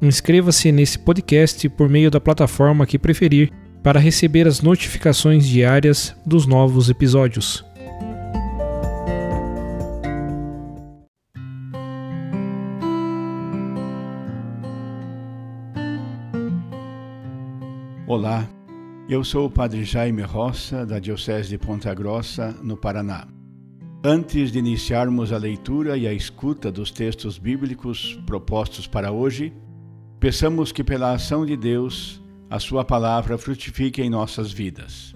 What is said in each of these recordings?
Inscreva-se nesse podcast por meio da plataforma que preferir para receber as notificações diárias dos novos episódios. Olá, eu sou o Padre Jaime Roça, da Diocese de Ponta Grossa, no Paraná. Antes de iniciarmos a leitura e a escuta dos textos bíblicos propostos para hoje, peçamos que, pela ação de Deus, a Sua palavra frutifique em nossas vidas.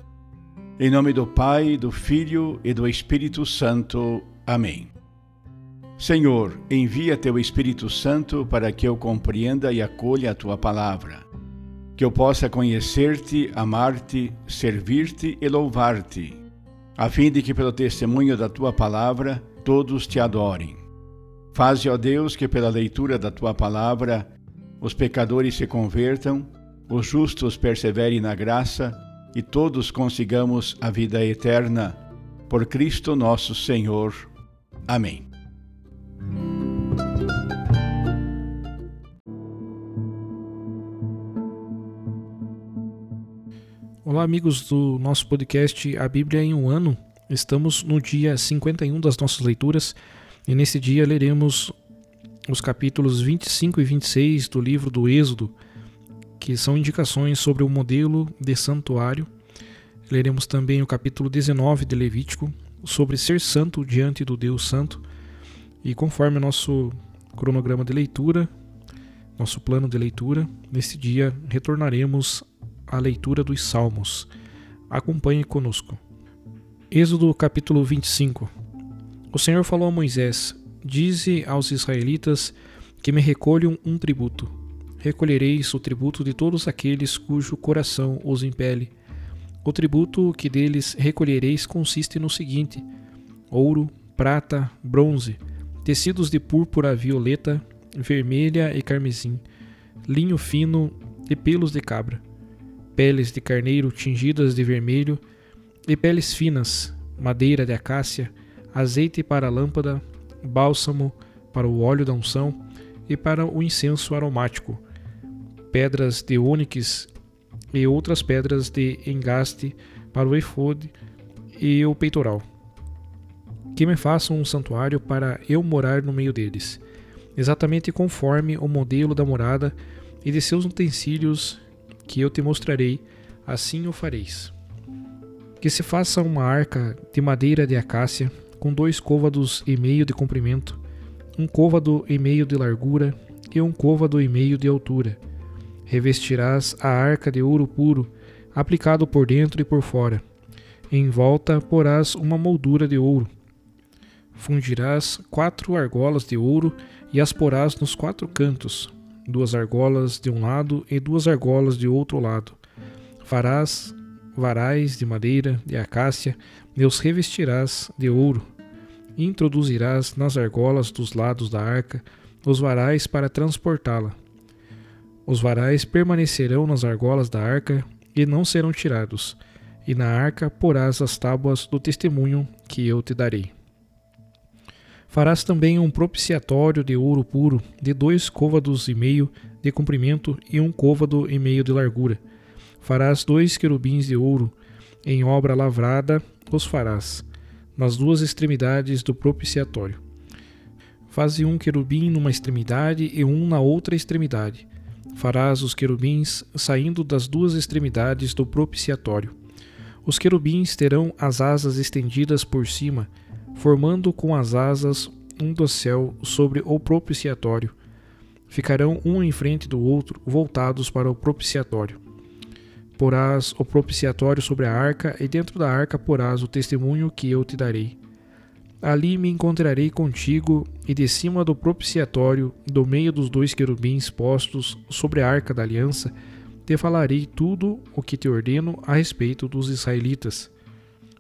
Em nome do Pai, do Filho e do Espírito Santo. Amém. Senhor, envia teu Espírito Santo para que eu compreenda e acolha a tua palavra que eu possa conhecer-te, amar-te, servir-te e louvar-te, a fim de que pelo testemunho da tua palavra todos te adorem. Faze, ó Deus, que pela leitura da tua palavra os pecadores se convertam, os justos perseverem na graça e todos consigamos a vida eterna. Por Cristo nosso Senhor. Amém. Olá, amigos do nosso podcast A Bíblia em um Ano. Estamos no dia 51 das nossas leituras e nesse dia leremos os capítulos 25 e 26 do livro do Êxodo, que são indicações sobre o modelo de santuário. Leremos também o capítulo 19 de Levítico, sobre ser santo diante do Deus Santo. E conforme o nosso cronograma de leitura, nosso plano de leitura, nesse dia retornaremos a leitura dos Salmos. Acompanhe conosco. Êxodo capítulo 25 O Senhor falou a Moisés: Dize aos israelitas que me recolham um tributo. Recolhereis o tributo de todos aqueles cujo coração os impele. O tributo que deles recolhereis consiste no seguinte: ouro, prata, bronze, tecidos de púrpura violeta, vermelha e carmesim, linho fino e pelos de cabra peles de carneiro tingidas de vermelho e peles finas, madeira de acácia, azeite para lâmpada, bálsamo para o óleo da unção e para o incenso aromático, pedras de ônix e outras pedras de engaste para o efode e o peitoral. Que me façam um santuário para eu morar no meio deles, exatamente conforme o modelo da morada e de seus utensílios que eu te mostrarei, assim o fareis. Que se faça uma arca de madeira de acácia, com dois côvados e meio de comprimento, um côvado e meio de largura e um côvado e meio de altura. Revestirás a arca de ouro puro, aplicado por dentro e por fora. Em volta porás uma moldura de ouro. Fundirás quatro argolas de ouro e as porás nos quatro cantos, duas argolas de um lado e duas argolas de outro lado. Farás varais de madeira de acácia e os revestirás de ouro. Introduzirás nas argolas dos lados da arca os varais para transportá-la. Os varais permanecerão nas argolas da arca e não serão tirados, e na arca porás as tábuas do testemunho que eu te darei. Farás também um propiciatório de ouro puro, de dois côvados e meio de comprimento e um côvado e meio de largura. Farás dois querubins de ouro, em obra lavrada os farás, nas duas extremidades do propiciatório. Faze um querubim numa extremidade e um na outra extremidade. Farás os querubins saindo das duas extremidades do propiciatório. Os querubins terão as asas estendidas por cima, formando com as asas um dossel sobre o propiciatório. Ficarão um em frente do outro, voltados para o propiciatório. Porás o propiciatório sobre a arca, e dentro da arca porás o testemunho que eu te darei. Ali me encontrarei contigo, e de cima do propiciatório, do meio dos dois querubins postos sobre a arca da aliança, te falarei tudo o que te ordeno a respeito dos israelitas.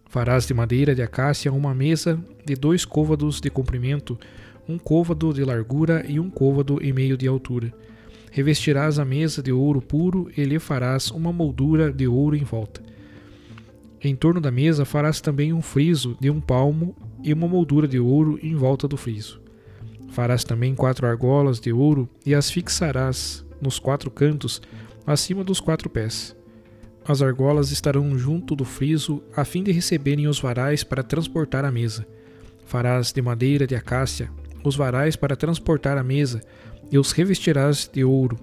Farás de madeira de acácia uma mesa de dois côvados de comprimento, um côvado de largura e um côvado e meio de altura. Revestirás a mesa de ouro puro e lhe farás uma moldura de ouro em volta. Em torno da mesa farás também um friso de um palmo e uma moldura de ouro em volta do friso. Farás também quatro argolas de ouro e as fixarás nos quatro cantos, acima dos quatro pés. As argolas estarão junto do friso, a fim de receberem os varais para transportar a mesa. Farás de madeira de acácia os varais para transportar a mesa, e os revestirás de ouro.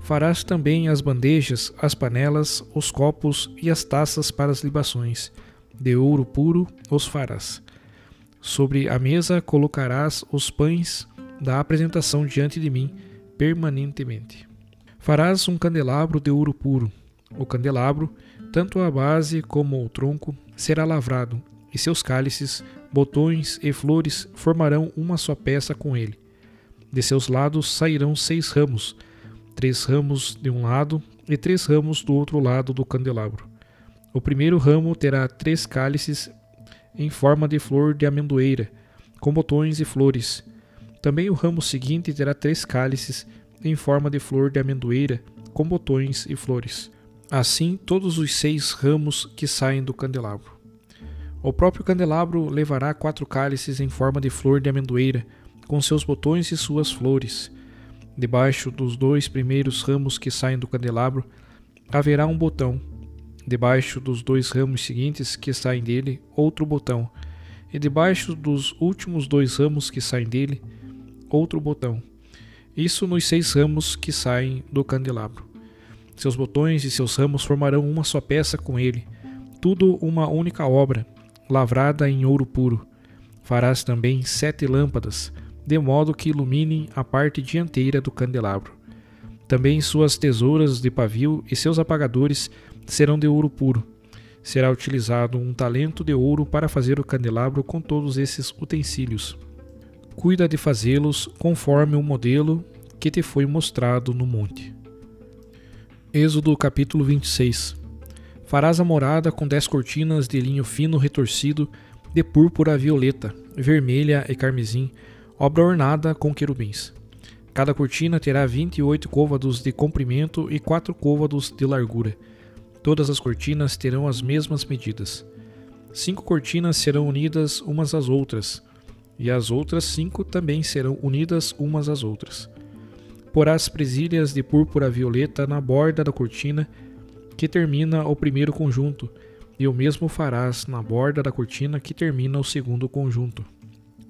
Farás também as bandejas, as panelas, os copos e as taças para as libações. De ouro puro os farás. Sobre a mesa colocarás os pães da apresentação diante de mim permanentemente. Farás um candelabro de ouro puro. O candelabro, tanto a base como o tronco, será lavrado, e seus cálices, botões e flores formarão uma só peça com ele. De seus lados sairão seis ramos, três ramos de um lado e três ramos do outro lado do candelabro. O primeiro ramo terá três cálices em forma de flor de amendoeira, com botões e flores. Também o ramo seguinte terá três cálices em forma de flor de amendoeira, com botões e flores. Assim, todos os seis ramos que saem do candelabro. O próprio candelabro levará quatro cálices em forma de flor de amendoeira, com seus botões e suas flores. Debaixo dos dois primeiros ramos que saem do candelabro haverá um botão, Debaixo dos dois ramos seguintes que saem dele, outro botão, e debaixo dos últimos dois ramos que saem dele, outro botão. Isso nos seis ramos que saem do candelabro. Seus botões e seus ramos formarão uma só peça com ele, tudo uma única obra, lavrada em ouro puro. Farás também sete lâmpadas, de modo que iluminem a parte dianteira do candelabro. Também suas tesouras de pavio e seus apagadores serão de ouro puro. Será utilizado um talento de ouro para fazer o candelabro com todos esses utensílios. Cuida de fazê-los conforme o modelo que te foi mostrado no monte. Êxodo capítulo 26 Farás a morada com dez cortinas de linho fino retorcido, de púrpura violeta, vermelha e carmesim, obra ornada com querubins. Cada cortina terá vinte e oito côvados de comprimento e quatro côvados de largura Todas as cortinas terão as mesmas medidas. Cinco cortinas serão unidas umas às outras, e as outras cinco também serão unidas umas às outras. Porás presilhas de púrpura violeta na borda da cortina que termina o primeiro conjunto, e o mesmo farás na borda da cortina que termina o segundo conjunto.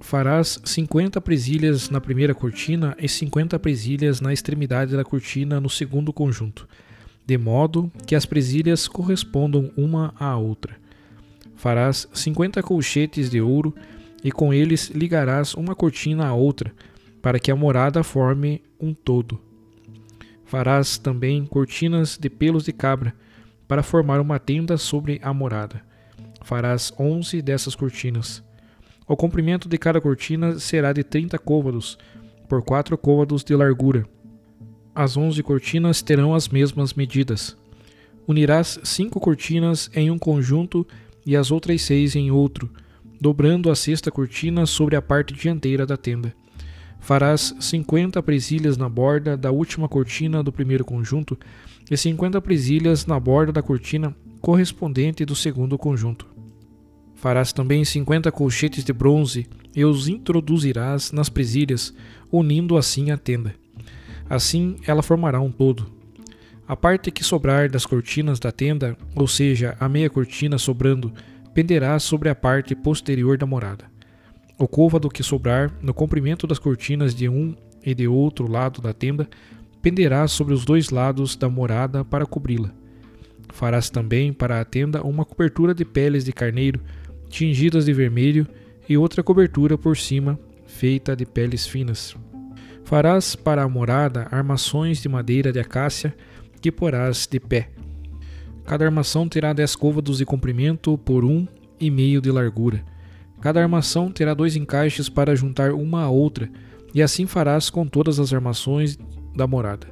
Farás cinquenta presilhas na primeira cortina e cinquenta presilhas na extremidade da cortina no segundo conjunto de modo que as presilhas correspondam uma à outra. Farás cinquenta colchetes de ouro e com eles ligarás uma cortina à outra, para que a morada forme um todo. Farás também cortinas de pelos de cabra, para formar uma tenda sobre a morada. Farás onze dessas cortinas. O comprimento de cada cortina será de trinta côvados, por quatro côvados de largura as onze cortinas terão as mesmas medidas. Unirás cinco cortinas em um conjunto e as outras seis em outro, dobrando a sexta cortina sobre a parte dianteira da tenda. Farás cinquenta presilhas na borda da última cortina do primeiro conjunto e cinquenta presilhas na borda da cortina correspondente do segundo conjunto. Farás também cinquenta colchetes de bronze e os introduzirás nas presilhas, unindo assim a tenda. Assim ela formará um todo. A parte que sobrar das cortinas da tenda, ou seja, a meia cortina sobrando, penderá sobre a parte posterior da morada. O côvado que sobrar no comprimento das cortinas de um e de outro lado da tenda penderá sobre os dois lados da morada para cobri-la. Farás também para a tenda uma cobertura de peles de carneiro, tingidas de vermelho, e outra cobertura por cima, feita de peles finas. Farás para a morada armações de madeira de acácia, que porás de pé. Cada armação terá dez côvados de comprimento por um e meio de largura. Cada armação terá dois encaixes para juntar uma à outra, e assim farás com todas as armações da morada.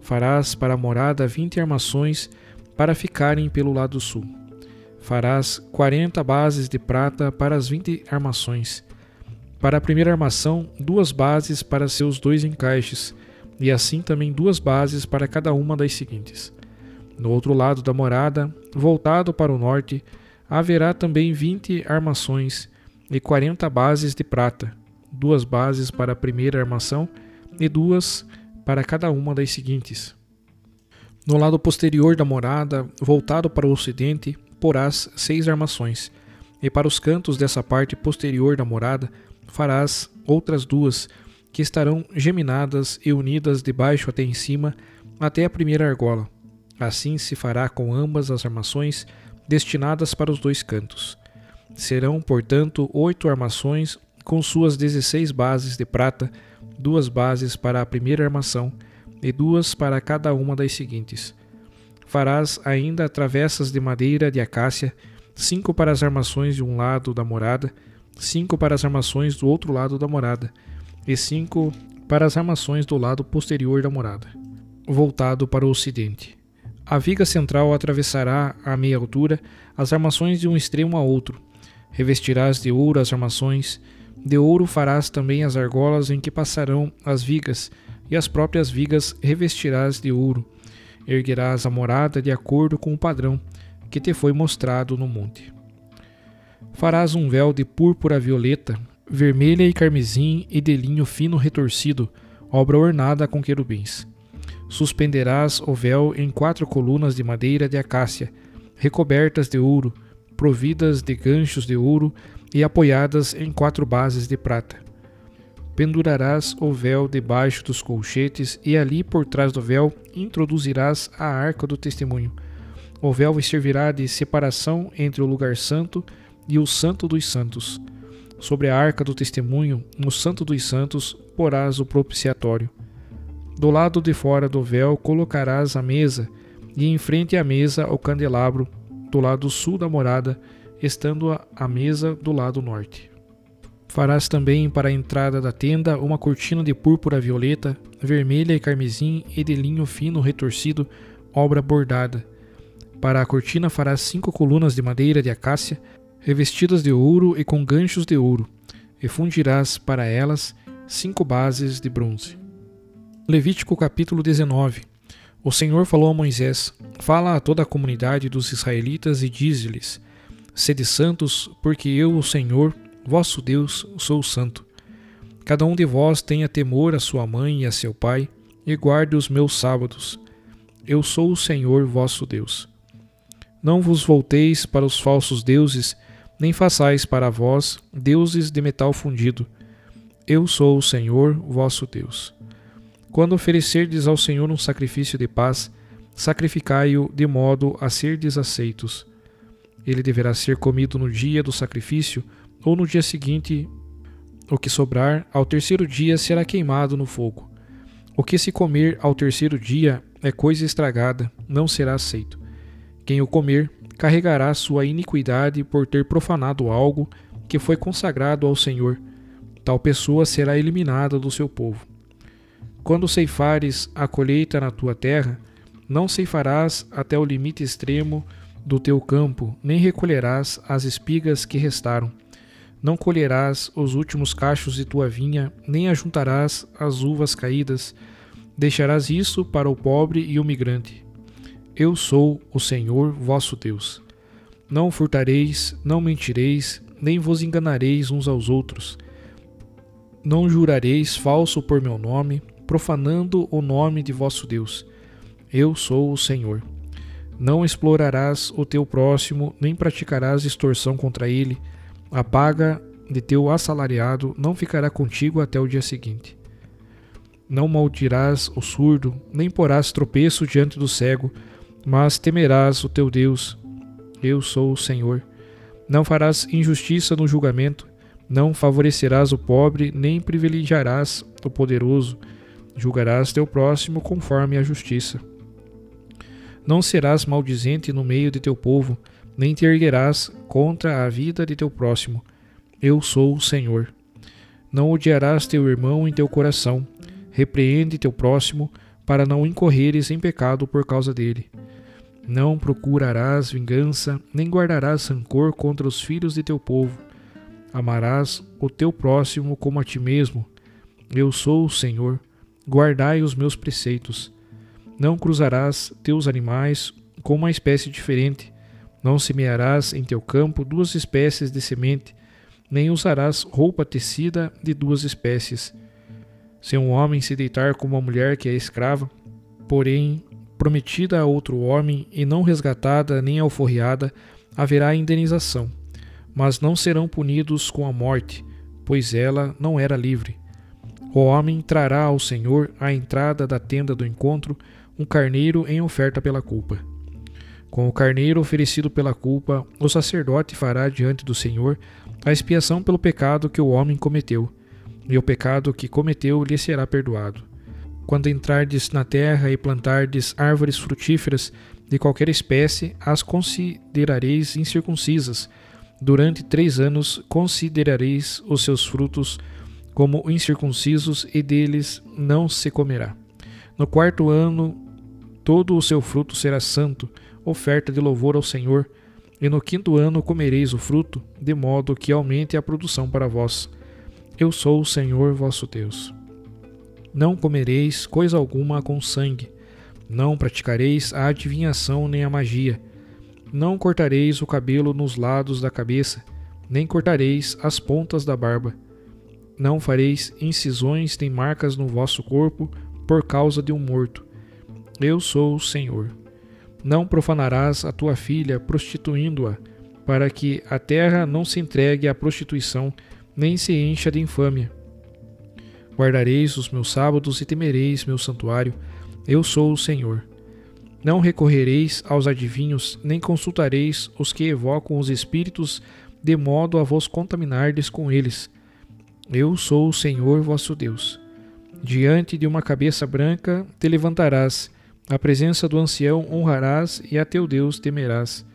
Farás para a morada vinte armações para ficarem pelo lado sul. Farás quarenta bases de prata para as vinte armações. Para a primeira armação, duas bases para seus dois encaixes, e assim também duas bases para cada uma das seguintes. No outro lado da morada, voltado para o norte, haverá também vinte armações e quarenta bases de prata, duas bases para a primeira armação e duas para cada uma das seguintes. No lado posterior da morada, voltado para o ocidente, porás seis armações, e para os cantos dessa parte posterior da morada farás outras duas, que estarão geminadas e unidas de baixo até em cima, até a primeira argola. Assim se fará com ambas as armações destinadas para os dois cantos. Serão, portanto, oito armações com suas dezesseis bases de prata, duas bases para a primeira armação e duas para cada uma das seguintes. Farás ainda travessas de madeira de acácia, cinco para as armações de um lado da morada, cinco para as armações do outro lado da morada, e cinco para as armações do lado posterior da morada, voltado para o ocidente. A viga central atravessará a meia altura as armações de um extremo a outro. Revestirás de ouro as armações, de ouro farás também as argolas em que passarão as vigas, e as próprias vigas revestirás de ouro. Erguerás a morada de acordo com o padrão que te foi mostrado no monte. Farás um véu de púrpura violeta, vermelha e carmesim e de linho fino retorcido, obra ornada com querubins. Suspenderás o véu em quatro colunas de madeira de acácia, recobertas de ouro, providas de ganchos de ouro e apoiadas em quatro bases de prata. Pendurarás o véu debaixo dos colchetes e ali por trás do véu introduzirás a arca do testemunho. O véu servirá de separação entre o lugar santo e o santo dos santos. Sobre a arca do testemunho, no santo dos santos, porás o propiciatório. Do lado de fora do véu colocarás a mesa, e em frente à mesa o candelabro, do lado sul da morada, estando a mesa do lado norte. Farás também para a entrada da tenda uma cortina de púrpura violeta, vermelha e carmesim e de linho fino retorcido, obra bordada. Para a cortina farás cinco colunas de madeira de acácia, revestidas de ouro e com ganchos de ouro, e fundirás para elas cinco bases de bronze. Levítico capítulo 19 O Senhor falou a Moisés: Fala a toda a comunidade dos israelitas e diz-lhes: Sede santos, porque eu, o Senhor, Vosso Deus, sou santo. Cada um de vós tenha temor a sua mãe e a seu pai, e guarde os meus sábados. Eu sou o Senhor vosso Deus. Não vos volteis para os falsos deuses, nem façais para vós deuses de metal fundido. Eu sou o Senhor vosso Deus. Quando oferecerdes ao Senhor um sacrifício de paz, sacrificai-o de modo a ser desaceitos. Ele deverá ser comido no dia do sacrifício, ou no dia seguinte, o que sobrar, ao terceiro dia será queimado no fogo. O que se comer ao terceiro dia é coisa estragada, não será aceito. Quem o comer carregará sua iniquidade por ter profanado algo que foi consagrado ao Senhor. Tal pessoa será eliminada do seu povo. Quando ceifares a colheita na tua terra, não ceifarás até o limite extremo do teu campo, nem recolherás as espigas que restaram não colherás os últimos cachos de tua vinha, nem ajuntarás as uvas caídas. Deixarás isso para o pobre e o migrante. Eu sou o Senhor vosso Deus. Não furtareis, não mentireis, nem vos enganareis uns aos outros. Não jurareis falso por meu nome, profanando o nome de vosso Deus. Eu sou o Senhor. Não explorarás o teu próximo, nem praticarás extorsão contra ele a paga de teu assalariado não ficará contigo até o dia seguinte. Não maldirás o surdo, nem porás tropeço diante do cego, mas temerás o teu Deus. Eu sou o Senhor. Não farás injustiça no julgamento, não favorecerás o pobre, nem privilegiarás o poderoso. Julgarás teu próximo conforme a justiça. Não serás maldizente no meio de teu povo, nem te erguerás contra a vida de teu próximo. Eu sou o Senhor. Não odiarás teu irmão em teu coração. Repreende teu próximo, para não incorreres em pecado por causa dele. Não procurarás vingança, nem guardarás rancor contra os filhos de teu povo. Amarás o teu próximo como a ti mesmo. Eu sou o Senhor. Guardai os meus preceitos. Não cruzarás teus animais com uma espécie diferente. Não semearás em teu campo duas espécies de semente, nem usarás roupa tecida de duas espécies. Se um homem se deitar com uma mulher que é escrava, porém prometida a outro homem e não resgatada nem alforriada, haverá indenização, mas não serão punidos com a morte, pois ela não era livre. O homem trará ao Senhor à entrada da tenda do encontro um carneiro em oferta pela culpa. Com o carneiro oferecido pela culpa, o sacerdote fará diante do Senhor a expiação pelo pecado que o homem cometeu, e o pecado que cometeu lhe será perdoado. Quando entrardes na terra e plantardes árvores frutíferas de qualquer espécie, as considerareis incircuncisas. Durante três anos considerareis os seus frutos como incircuncisos, e deles não se comerá. No quarto ano, todo o seu fruto será santo, oferta de louvor ao Senhor. E no quinto ano comereis o fruto, de modo que aumente a produção para vós. Eu sou o Senhor vosso Deus. Não comereis coisa alguma com sangue, não praticareis a adivinhação nem a magia, não cortareis o cabelo nos lados da cabeça, nem cortareis as pontas da barba. Não fareis incisões nem marcas no vosso corpo por causa de um morto. Eu sou o Senhor. Não profanarás a tua filha prostituindo-a, para que a terra não se entregue à prostituição, nem se encha de infâmia Guardareis os meus sábados e temereis meu santuário. Eu sou o Senhor. Não recorrereis aos adivinhos, nem consultareis os que evocam os espíritos, de modo a vos contaminardes com eles. Eu sou o Senhor vosso Deus. Diante de uma cabeça branca te levantarás, a presença do ancião honrarás e a teu Deus temerás.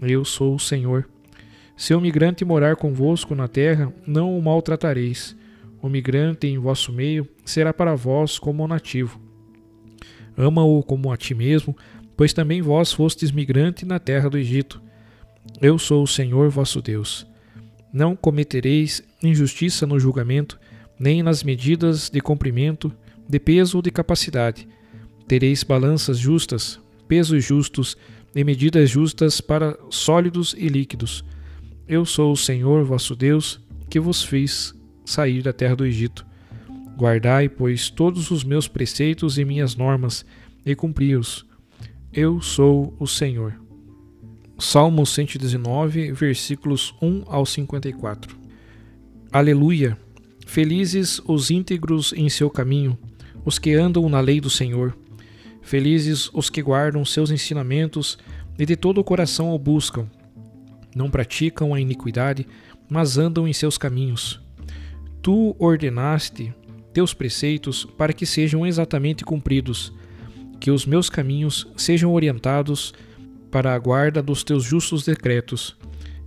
Eu sou o Senhor. Se o migrante morar convosco na terra, não o maltratareis o migrante em vosso meio será para vós como nativo. Ama-o como a ti mesmo, pois também vós fostes migrante na terra do Egito. Eu sou o Senhor vosso Deus. Não cometereis injustiça no julgamento, nem nas medidas de comprimento, de peso ou de capacidade. Tereis balanças justas, pesos justos e medidas justas para sólidos e líquidos. Eu sou o Senhor vosso Deus, que vos fiz sair da terra do Egito. Guardai, pois, todos os meus preceitos e minhas normas, e cumpri-os. Eu sou o Senhor. Salmo 119, versículos 1 ao 54. Aleluia! Felizes os íntegros em seu caminho, os que andam na lei do Senhor. Felizes os que guardam seus ensinamentos e de todo o coração o buscam. Não praticam a iniquidade, mas andam em seus caminhos. Tu ordenaste teus preceitos para que sejam exatamente cumpridos, que os meus caminhos sejam orientados para a guarda dos teus justos decretos.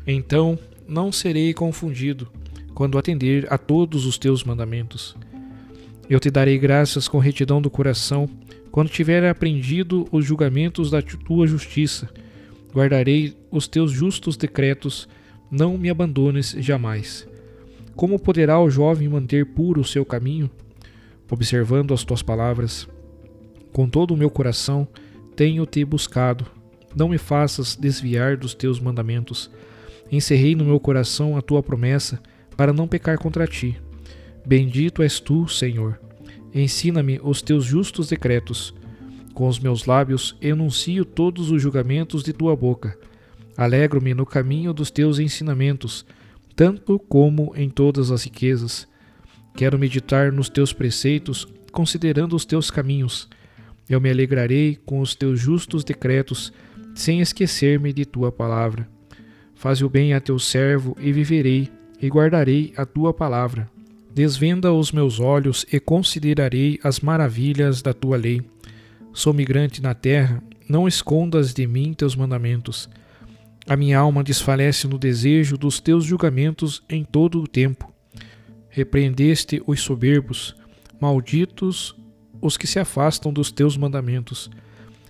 Então não serei confundido quando atender a todos os teus mandamentos. Eu te darei graças com retidão do coração quando tiver aprendido os julgamentos da tua justiça. Guardarei os teus justos decretos, não me abandones jamais. Como poderá o jovem manter puro o seu caminho? Observando as tuas palavras. Com todo o meu coração tenho-te buscado. Não me faças desviar dos teus mandamentos. Encerrei no meu coração a tua promessa, para não pecar contra ti. Bendito és tu, Senhor. Ensina-me os teus justos decretos. Com os meus lábios enuncio todos os julgamentos de tua boca. Alegro-me no caminho dos teus ensinamentos tanto como em todas as riquezas. Quero meditar nos teus preceitos considerando os teus caminhos. Eu me alegrarei com os teus justos decretos, sem esquecer-me de tua palavra. Faze o bem a teu servo e viverei, e guardarei a tua palavra. Desvenda os meus olhos e considerarei as maravilhas da tua lei. Sou migrante na terra, não escondas de mim teus mandamentos. A minha alma desfalece no desejo dos teus julgamentos em todo o tempo. Repreendeste os soberbos, malditos os que se afastam dos teus mandamentos.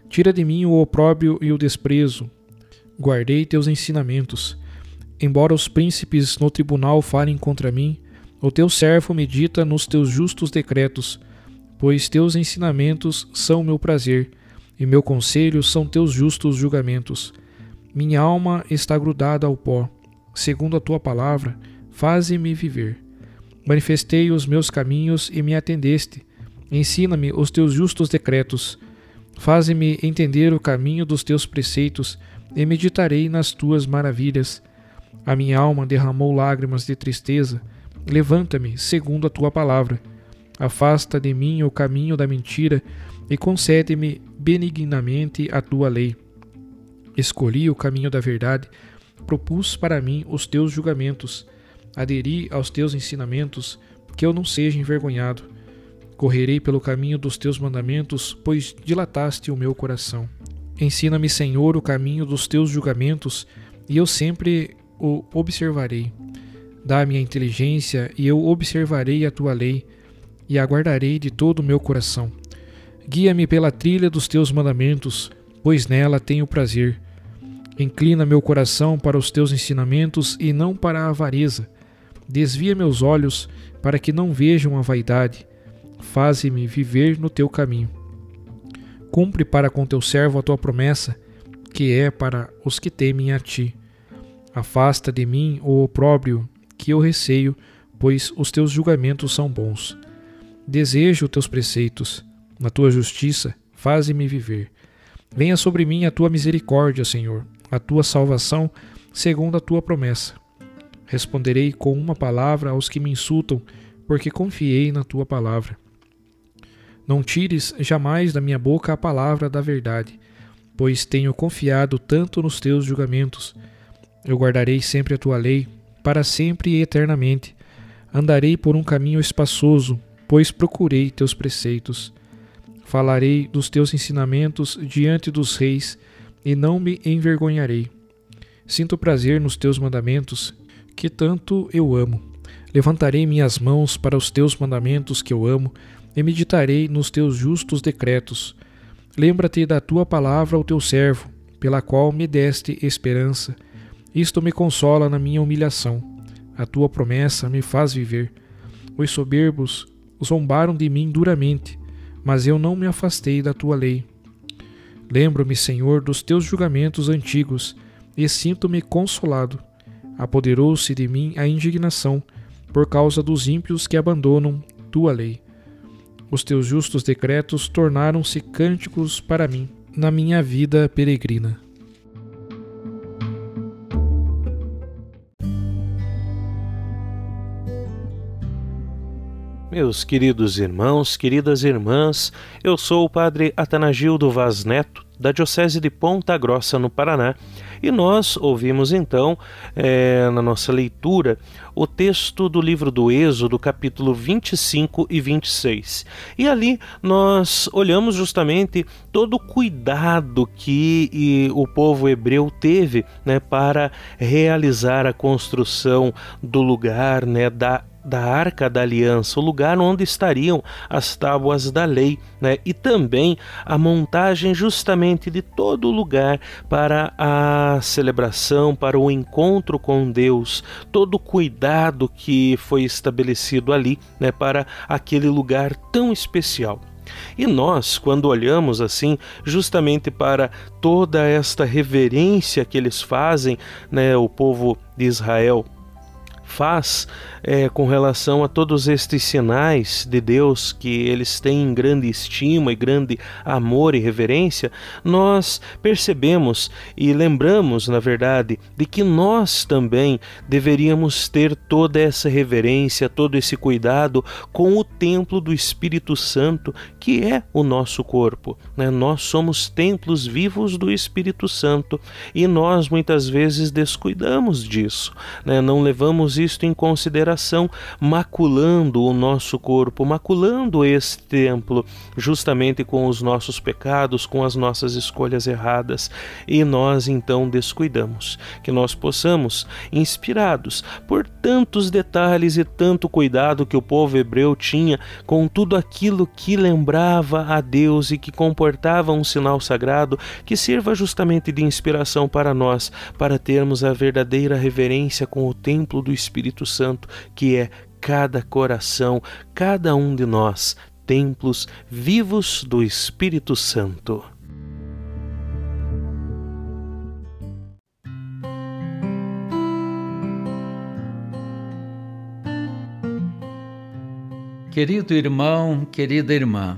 Tira de mim o opróbrio e o desprezo. Guardei teus ensinamentos. Embora os príncipes no tribunal falem contra mim, o teu servo medita nos teus justos decretos, pois teus ensinamentos são meu prazer, e meu conselho são teus justos julgamentos. Minha alma está grudada ao pó. Segundo a tua palavra, faze-me viver. Manifestei os meus caminhos e me atendeste. Ensina-me os teus justos decretos. Faze-me entender o caminho dos teus preceitos e meditarei nas tuas maravilhas. A minha alma derramou lágrimas de tristeza. Levanta-me, segundo a tua palavra. Afasta de mim o caminho da mentira e concede-me benignamente a tua lei. Escolhi o caminho da verdade, propus para mim os teus julgamentos aderi aos teus ensinamentos, que eu não seja envergonhado. Correrei pelo caminho dos teus mandamentos, pois dilataste o meu coração. Ensina-me, Senhor, o caminho dos teus julgamentos, e eu sempre o observarei. Dá-me a inteligência, e eu observarei a tua lei, e aguardarei de todo o meu coração. Guia-me pela trilha dos teus mandamentos, pois nela tenho prazer. Inclina meu coração para os teus ensinamentos e não para a avareza Desvia meus olhos para que não vejam a vaidade. Faze-me viver no teu caminho. Cumpre para com teu servo a tua promessa, que é para os que temem a ti. Afasta de mim o opróbrio que eu receio, pois os teus julgamentos são bons. Desejo teus preceitos. Na tua justiça, faze-me viver. Venha sobre mim a tua misericórdia, Senhor, a tua salvação, segundo a tua promessa. Responderei com uma palavra aos que me insultam, porque confiei na tua palavra. Não tires jamais da minha boca a palavra da verdade, pois tenho confiado tanto nos teus julgamentos. Eu guardarei sempre a tua lei, para sempre e eternamente. Andarei por um caminho espaçoso, pois procurei teus preceitos. Falarei dos teus ensinamentos diante dos reis, e não me envergonharei. Sinto prazer nos teus mandamentos que tanto eu amo. Levantarei minhas mãos para os teus mandamentos que eu amo e meditarei nos teus justos decretos. Lembra-te da tua palavra ao teu servo, pela qual me deste esperança. Isto me consola na minha humilhação. A tua promessa me faz viver. Os soberbos zombaram de mim duramente, mas eu não me afastei da tua lei. Lembro-me, Senhor, dos teus julgamentos antigos e sinto-me consolado apoderou-se de mim a indignação por causa dos ímpios que abandonam tua lei. Os teus justos decretos tornaram-se cânticos para mim na minha vida peregrina. Meus queridos irmãos, queridas irmãs, eu sou o Padre Atanagildo Vaz Neto, da Diocese de Ponta Grossa, no Paraná, e nós ouvimos então, é, na nossa leitura, o texto do livro do Êxodo, capítulo 25 e 26. E ali nós olhamos justamente todo o cuidado que o povo hebreu teve né, para realizar a construção do lugar, né, da da Arca da Aliança, o lugar onde estariam as tábuas da lei, né? e também a montagem justamente de todo o lugar para a celebração, para o encontro com Deus, todo o cuidado que foi estabelecido ali né? para aquele lugar tão especial. E nós, quando olhamos assim, justamente para toda esta reverência que eles fazem, né, o povo de Israel faz é, com relação a todos estes sinais de Deus que eles têm grande estima e grande amor e reverência, nós percebemos e lembramos, na verdade, de que nós também deveríamos ter toda essa reverência, todo esse cuidado com o templo do Espírito Santo, que é o nosso corpo. Né? Nós somos templos vivos do Espírito Santo e nós muitas vezes descuidamos disso, né? não levamos isto em consideração, maculando o nosso corpo, maculando esse templo, justamente com os nossos pecados, com as nossas escolhas erradas, e nós então descuidamos. Que nós possamos, inspirados por tantos detalhes e tanto cuidado que o povo hebreu tinha com tudo aquilo que lembrava a Deus e que comportava um sinal sagrado, que sirva justamente de inspiração para nós, para termos a verdadeira reverência com o templo do Espírito Santo, que é cada coração, cada um de nós, templos vivos do Espírito Santo. Querido irmão, querida irmã,